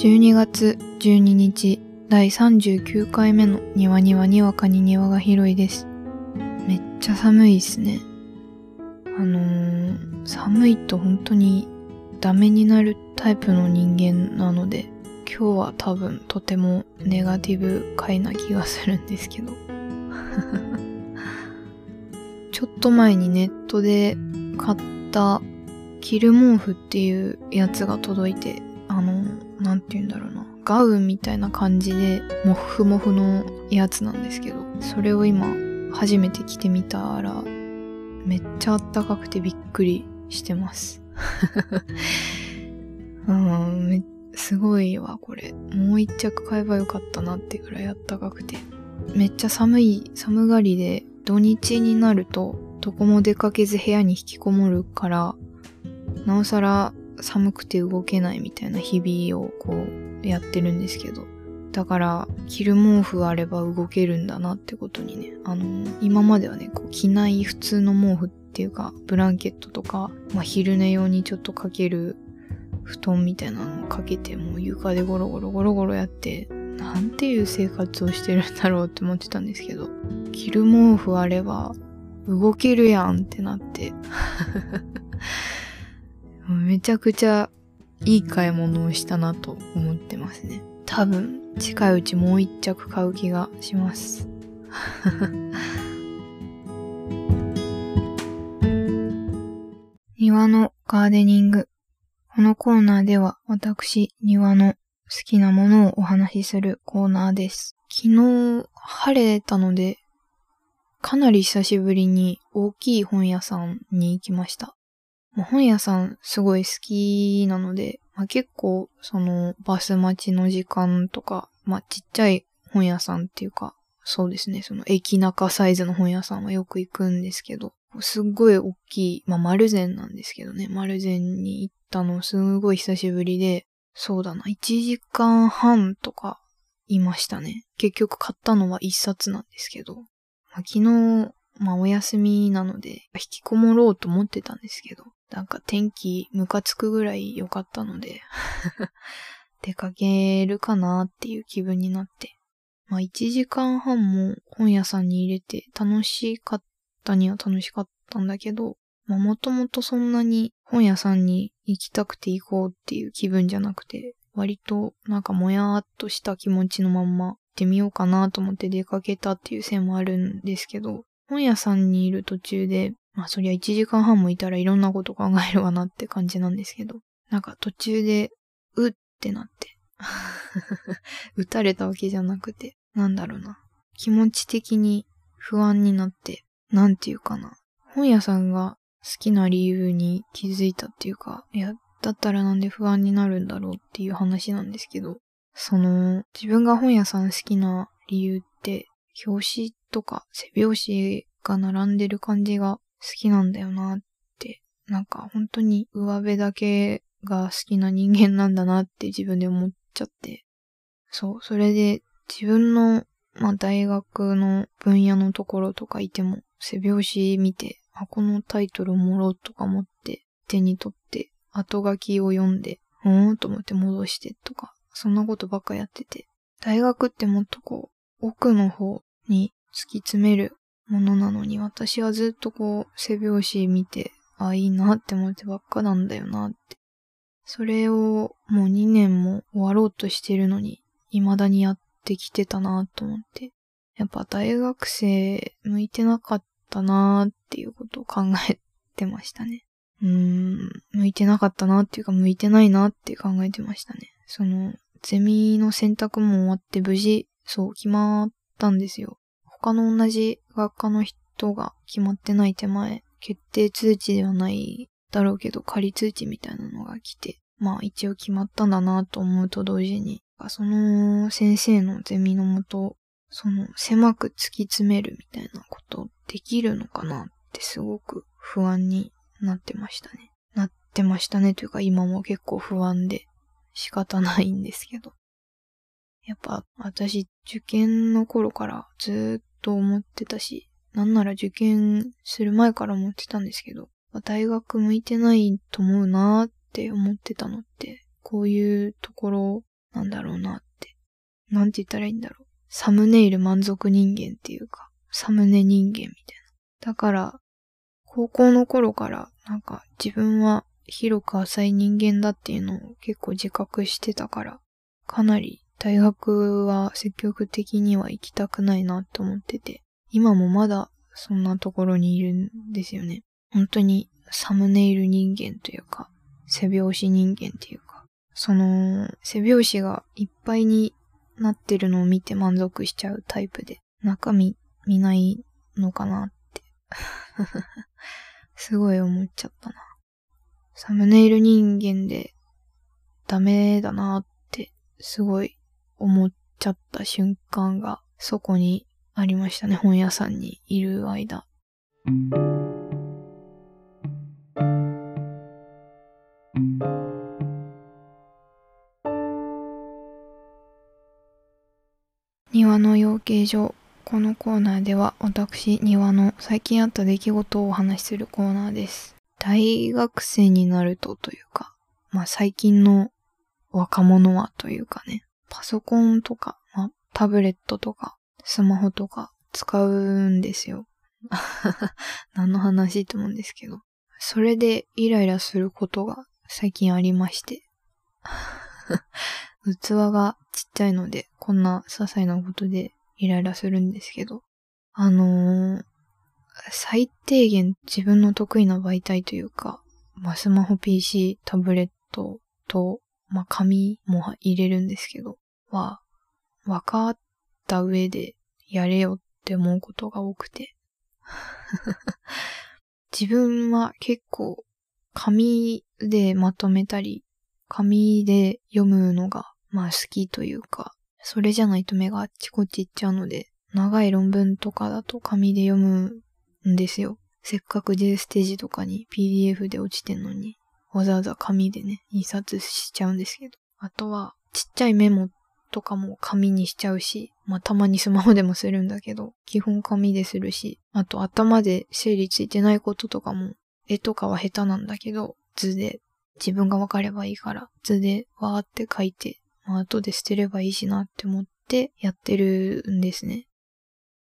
12月12日第39回目の庭にはにわかに庭が広いです。めっちゃ寒いっすね。あのー、寒いと本当にダメになるタイプの人間なので、今日は多分とてもネガティブ回な気がするんですけど。ちょっと前にネットで買ったキル毛布っていうやつが届いて、あの、なんて言うんだろうな。ガウンみたいな感じで、モフモフのやつなんですけど、それを今、初めて着てみたら、めっちゃあったかくてびっくりしてます。うん、すごいわ、これ。もう一着買えばよかったなってぐらいあったかくて。めっちゃ寒い、寒がりで、土日になると、どこも出かけず部屋に引きこもるから、なおさら寒くて動けないみたいな日々をこうやってるんですけど。だから、着る毛布あれば動けるんだなってことにね、あの、今まではね、こう着ない普通の毛布っていうか、ブランケットとか、まあ、昼寝用にちょっとかける布団みたいなのをかけて、もう床でゴロゴロゴロゴロやって、なんていう生活をしてるんだろうって思ってたんですけど、着る毛布あれば動けるやんってなって。めちゃくちゃいい買い物をしたなと思ってますね。多分、近いうちもう一着買う気がします。庭のガーデニング。このコーナーでは私、庭の好きなものをお話しするコーナーです。昨日晴れたので、かなり久しぶりに大きい本屋さんに行きました。本屋さんすごい好きなので、まあ、結構そのバス待ちの時間とか、まあ、ちっちゃい本屋さんっていうか、そうですね、その駅中サイズの本屋さんはよく行くんですけど、すっごい大きい、まあ、丸善なんですけどね、丸善に行ったのすごい久しぶりで、そうだな、1時間半とかいましたね。結局買ったのは1冊なんですけど、まあ、昨日、まあお休みなので、引きこもろうと思ってたんですけど、なんか天気ムカつくぐらい良かったので、出かけるかなっていう気分になって。まあ1時間半も本屋さんに入れて楽しかったには楽しかったんだけど、まあもともとそんなに本屋さんに行きたくて行こうっていう気分じゃなくて、割となんかもやーっとした気持ちのまんま行ってみようかなと思って出かけたっていう線もあるんですけど、本屋さんにいる途中で、まあそりゃ1時間半もいたらいろんなこと考えるわなって感じなんですけど、なんか途中で、うってなって。撃たれたわけじゃなくて、なんだろうな。気持ち的に不安になって、なんていうかな。本屋さんが好きな理由に気づいたっていうか、いや、だったらなんで不安になるんだろうっていう話なんですけど、その、自分が本屋さん好きな理由って、表紙とか背表紙が並んでる感じが好きなんだよなって、なんか本当に上辺だけが好きな人間なんだなって自分で思っちゃって。そう、それで自分の、まあ大学の分野のところとかいても背表紙見て、あ、このタイトルもろうとか思って手に取って後書きを読んで、うーんと思って戻してとか、そんなことばっかやってて。大学ってもっとこう、奥の方に突き詰めるものなのに、私はずっとこう、背表紙見て、あ、いいなって思ってばっかなんだよなって。それをもう2年も終わろうとしてるのに、未だにやってきてたなと思って。やっぱ大学生向いてなかったなっていうことを考えてましたね。うーん、向いてなかったなっていうか、向いてないなって考えてましたね。その、ゼミの選択も終わって無事、そう、決まったんですよ。他の同じ学科の人が決まってない手前、決定通知ではないだろうけど、仮通知みたいなのが来て、まあ一応決まったんだなと思うと同時に、その先生のゼミのもと、その狭く突き詰めるみたいなことできるのかなってすごく不安になってましたね。なってましたねというか今も結構不安で仕方ないんですけど。やっぱ私受験の頃からずっと思ってたし、なんなら受験する前から思ってたんですけど、大学向いてないと思うなーって思ってたのって、こういうところなんだろうなって。なんて言ったらいいんだろう。サムネイル満足人間っていうか、サムネ人間みたいな。だから、高校の頃からなんか自分は広く浅い人間だっていうのを結構自覚してたから、かなり大学は積極的には行きたくないなって思ってて、今もまだそんなところにいるんですよね。本当にサムネイル人間というか、背拍子人間っていうか、その背拍子がいっぱいになってるのを見て満足しちゃうタイプで、中身見ないのかなって すごい思っちゃったな。サムネイル人間でダメだなってすごい思っちゃった瞬間がそこにありましたね。本屋さんにいる間。庭の養鶏場。このコーナーでは私、庭の最近あった出来事をお話しするコーナーです。大学生になるとというか、まあ最近の若者はというかね、パソコンとか、ま、タブレットとか、スマホとか使うんですよ。何の話と思うんですけど。それでイライラすることが最近ありまして。器がちっちゃいので、こんな些細なことでイライラするんですけど、あのー、最低限自分の得意な媒体というか、まあ、スマホ PC、タブレットと、まあ、紙も入れるんですけど、は、分かった上でやれよって思うことが多くて。自分は結構紙でまとめたり、紙で読むのがまあ好きというか、それじゃないと目があっちこっち行っちゃうので、長い論文とかだと紙で読むんですよ。せっかく J ステージとかに PDF で落ちてんのに、わざわざ紙でね、印刷しちゃうんですけど。あとは、ちっちゃいメモとかも紙にしちゃうし、まあたまにスマホでもするんだけど、基本紙でするし、あと頭で整理ついてないこととかも、絵とかは下手なんだけど、図で自分がわかればいいから、図でわーって書いてまあ、後で捨てればいいしなって思ってやってるんですね。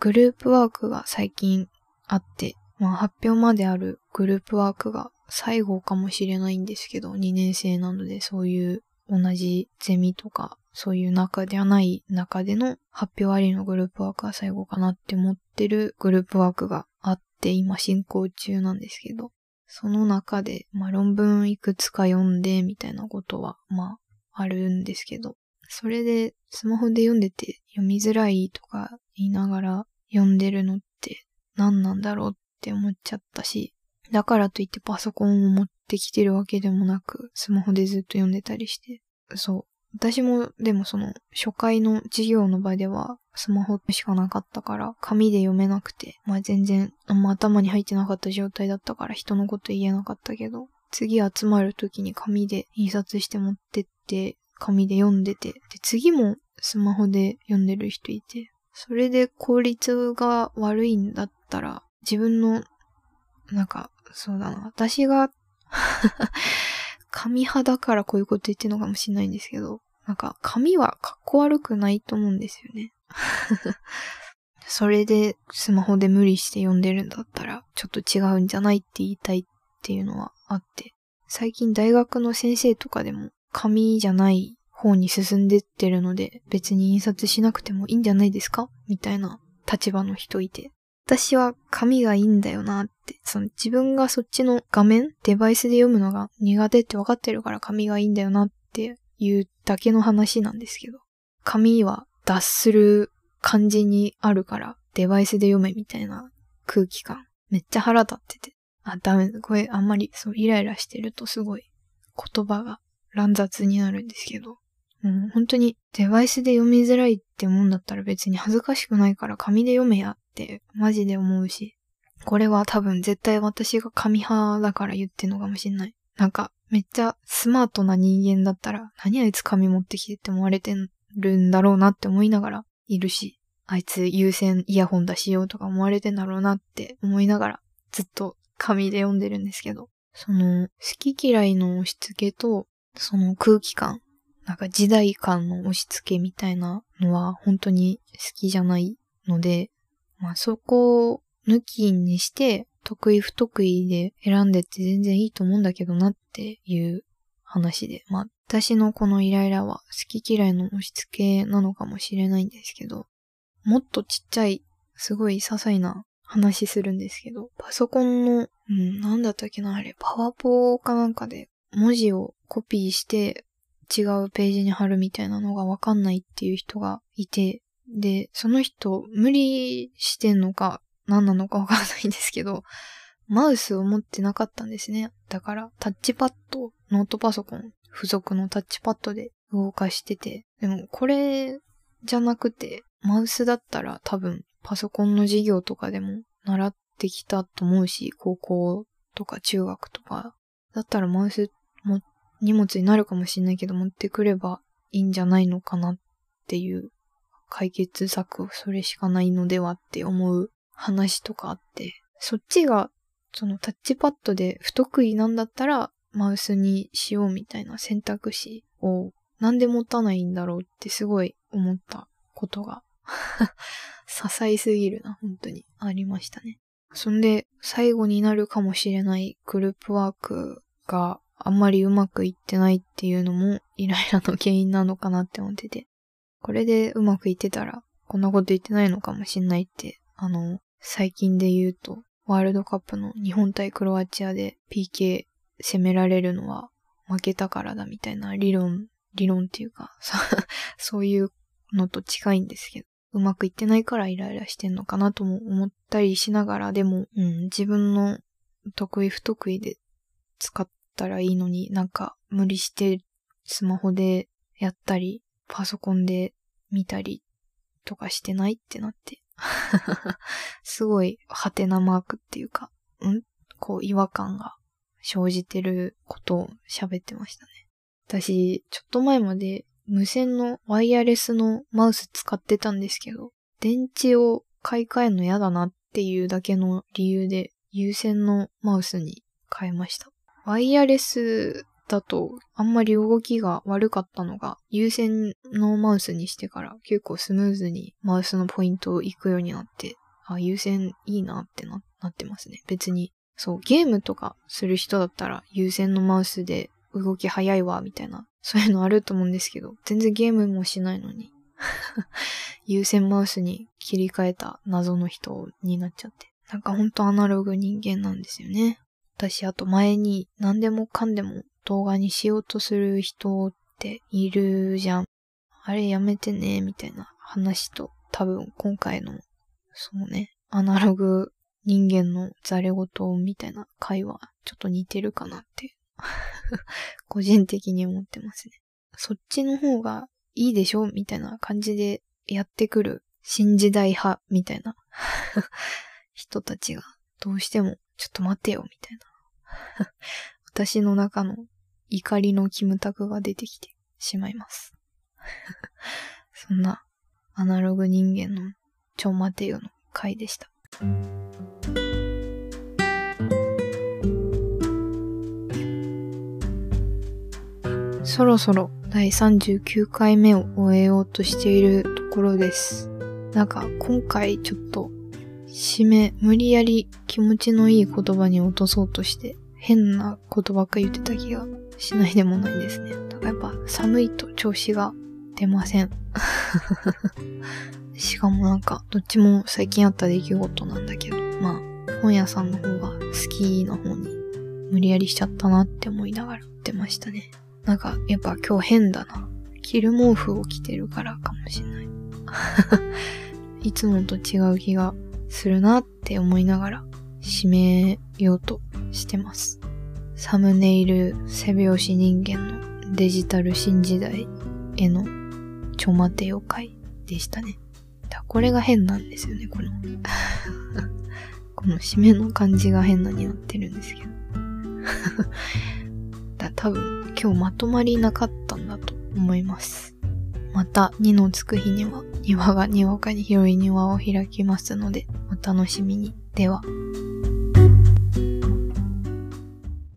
グループワークが最近あって、まあ発表まであるグループワークが最後かもしれないんですけど、2年生なのでそういう同じゼミとかそういう中ではない中での発表ありのグループワークが最後かなって思ってるグループワークがあって今進行中なんですけど、その中で、まあ論文いくつか読んでみたいなことは、まああるんですけど、それでスマホで読んでて読みづらいとか言いながら読んでるのって何なんだろうって思っちゃったし、だからといってパソコンを持ってきてるわけでもなく、スマホでずっと読んでたりして、そう。私もでもその初回の授業の場ではスマホしかなかったから紙で読めなくて、まあ全然あんま頭に入ってなかった状態だったから人のこと言えなかったけど、次集まる時に紙で印刷して持ってって、紙で読んでて、で、次もスマホで読んでる人いて、それで効率が悪いんだったら、自分の、なんか、そうだな、私が紙派だからこういうこと言ってるのかもしれないんですけど、なんか、紙はかっこ悪くないと思うんですよね。それでスマホで無理して読んでるんだったら、ちょっと違うんじゃないって言いたいっていうのはあって、最近大学の先生とかでも紙じゃない方に進んでってるので、別に印刷しなくてもいいんじゃないですかみたいな立場の人いて。私は紙がいいんだよなって、その自分がそっちの画面、デバイスで読むのが苦手って分かってるから紙がいいんだよなっていうだけの話なんですけど、紙は脱する感じにあるからデバイスで読めみたいな空気感めっちゃ腹立ってて。あ、ダメだ。これあんまりそうイライラしてるとすごい言葉が乱雑になるんですけど。もう、本当にデバイスで読みづらいって思うんだったら別に恥ずかしくないから紙で読めやってマジで思うし。これは多分絶対私が紙派だから言ってんのかもしんない。なんかめっちゃスマートな人間だったら何あいつ紙持ってきてって思われてるんだろうなって思いながらいるし、あいつ優先イヤホン出しようとか思われてんだろうなって思いながらずっと紙で読んでるんですけど、その、好き嫌いの押し付けと、その空気感。なんか時代感の押し付けみたいなのは本当に好きじゃないので、まあそこを抜きにして得意不得意で選んでって全然いいと思うんだけどなっていう話で、まあ私のこのイライラは好き嫌いの押し付けなのかもしれないんですけど、もっとちっちゃい、すごい些細な話するんですけど、パソコンの、うん、なんだったっけな、あれ、パワポかなんかで文字をコピーして違うページに貼るみたいなのがわかんないっていう人がいて、で、その人無理してんのか何なのかわかんないんですけど、マウスを持ってなかったんですね。だからタッチパッド、ノートパソコン付属のタッチパッドで動かしてて、でもこれじゃなくて、マウスだったら多分パソコンの授業とかでも習ってきたと思うし、高校とか中学とか、だったらマウスも荷物になるかもしれないけど持ってくればいいんじゃないのかなっていう解決策それしかないのではって思う話とかあって、そっちがそのタッチパッドで不得意なんだったらマウスにしようみたいな選択肢をなんで持たないんだろうってすごい思ったことが 些細すぎるな、本当にありましたね。そんで、最後になるかもしれないグループワークがあんまりうまくいってないっていうのもイライラの原因なのかなって思ってて。これでうまくいってたら、こんなこと言ってないのかもしんないって、あの、最近で言うと、ワールドカップの日本対クロアチアで PK 攻められるのは負けたからだみたいな理論、理論っていうか、そういうのと近いんですけど、うまくいってないからイライラしてんのかなとも思ったりしながら、でも、うん、自分の得意不得意で使ったらいいのになんか無理してスマホでやったり、パソコンで見たりとかしてないってなって。すごい、ハテナマークっていうか、ん？こう違和感が生じてることを喋ってましたね。私、ちょっと前まで無線のワイヤレスのマウス使ってたんですけど、電池を買い替えるの嫌だなっていうだけの理由で有線のマウスに変えました。ワイヤレスだとあんまり動きが悪かったのが有線のマウスにしてから結構スムーズにマウスのポイントを行くようになって、あ、有線いいなってななってますね。別に、そう、ゲームとかする人だったら有線のマウスで動き早いわ、みたいな、そういうのあると思うんですけど、全然ゲームもしないのに 有線マウスに切り替えた謎の人になっちゃって。なんかほんとアナログ人間なんですよね。私、あと前に何でもかんでも動画にしようとする人っているじゃん。あれやめてね、みたいな話と多分今回の、そうね、アナログ人間のザレ言みたいな回はちょっと似てるかなって 個人的に思ってますね。そっちの方がいいでしょみたいな感じでやってくる新時代派みたいな 人たちがどうしてもちょっと待てよみたいな 私の中の怒りのキムタクが出てきてしまいます。そんなアナログ人間のちょ待てよの回でした。そろそろ第39回目を終えようとしているところです。なんか今回ちょっと締め、無理やり気持ちのいい言葉に落とそうとして変なことばっか言ってた気がしないでもないですね。だからやっぱ寒いと調子が出ません。しかもなんか、どっちも最近あった出来事なんだけど、まあ、本屋さんの方が好きな方に無理やりしちゃったなって思いながら出ましたね。なんか、やっぱ今日変だな。着る毛布を着てるからかもしれない。いつもと違う気がするなって思いながら締めようとしてます。サムネイル背拍子人間のデジタル新時代へのちょ待てよ会でしたね。だこれが変なんですよね、この この締めの感じが変なになってるんですけど だ多分今日まとまりなかったんだと思います。また2のつく日には庭がにわかに広い庭を開きますのでお楽しみに。では。